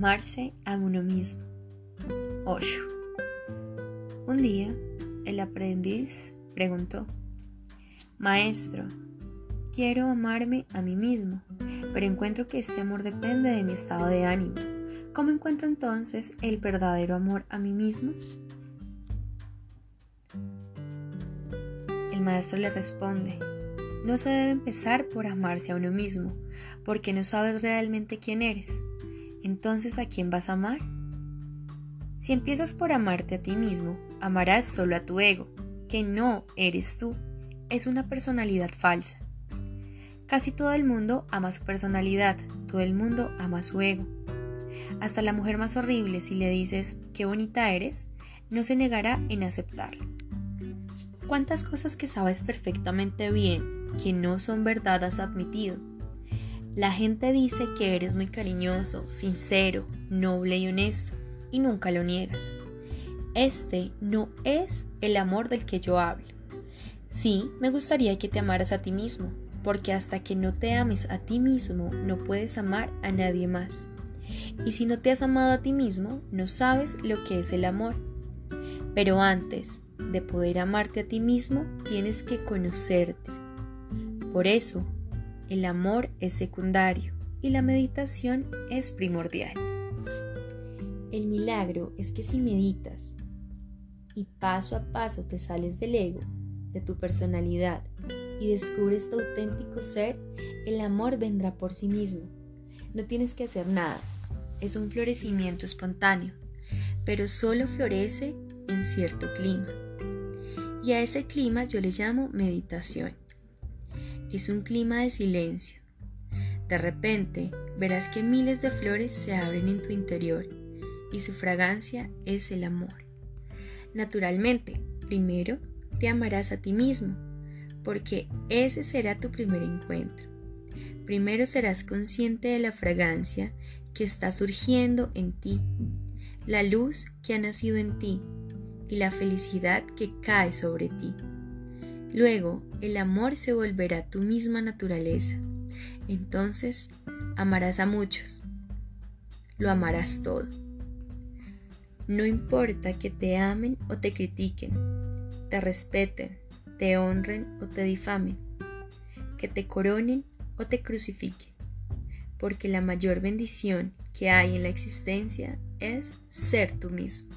Amarse a uno mismo. 8. Un día, el aprendiz preguntó, Maestro, quiero amarme a mí mismo, pero encuentro que este amor depende de mi estado de ánimo. ¿Cómo encuentro entonces el verdadero amor a mí mismo? El maestro le responde, no se debe empezar por amarse a uno mismo, porque no sabes realmente quién eres. Entonces, ¿a quién vas a amar? Si empiezas por amarte a ti mismo, amarás solo a tu ego, que no eres tú, es una personalidad falsa. Casi todo el mundo ama su personalidad, todo el mundo ama su ego. Hasta la mujer más horrible, si le dices qué bonita eres, no se negará en aceptarlo. ¿Cuántas cosas que sabes perfectamente bien que no son verdad has admitido. La gente dice que eres muy cariñoso, sincero, noble y honesto, y nunca lo niegas. Este no es el amor del que yo hablo. Sí, me gustaría que te amaras a ti mismo, porque hasta que no te ames a ti mismo no puedes amar a nadie más. Y si no te has amado a ti mismo, no sabes lo que es el amor. Pero antes de poder amarte a ti mismo, tienes que conocerte, por eso, el amor es secundario y la meditación es primordial. El milagro es que si meditas y paso a paso te sales del ego, de tu personalidad y descubres tu auténtico ser, el amor vendrá por sí mismo. No tienes que hacer nada, es un florecimiento espontáneo, pero solo florece en cierto clima. Y a ese clima yo le llamo meditación es un clima de silencio. De repente verás que miles de flores se abren en tu interior y su fragancia es el amor. Naturalmente, primero te amarás a ti mismo, porque ese será tu primer encuentro. Primero serás consciente de la fragancia que está surgiendo en ti, la luz que ha nacido en ti y la felicidad que cae sobre ti. Luego, el amor se volverá tu misma naturaleza. Entonces, amarás a muchos. Lo amarás todo. No importa que te amen o te critiquen, te respeten, te honren o te difamen, que te coronen o te crucifiquen, porque la mayor bendición que hay en la existencia es ser tú mismo.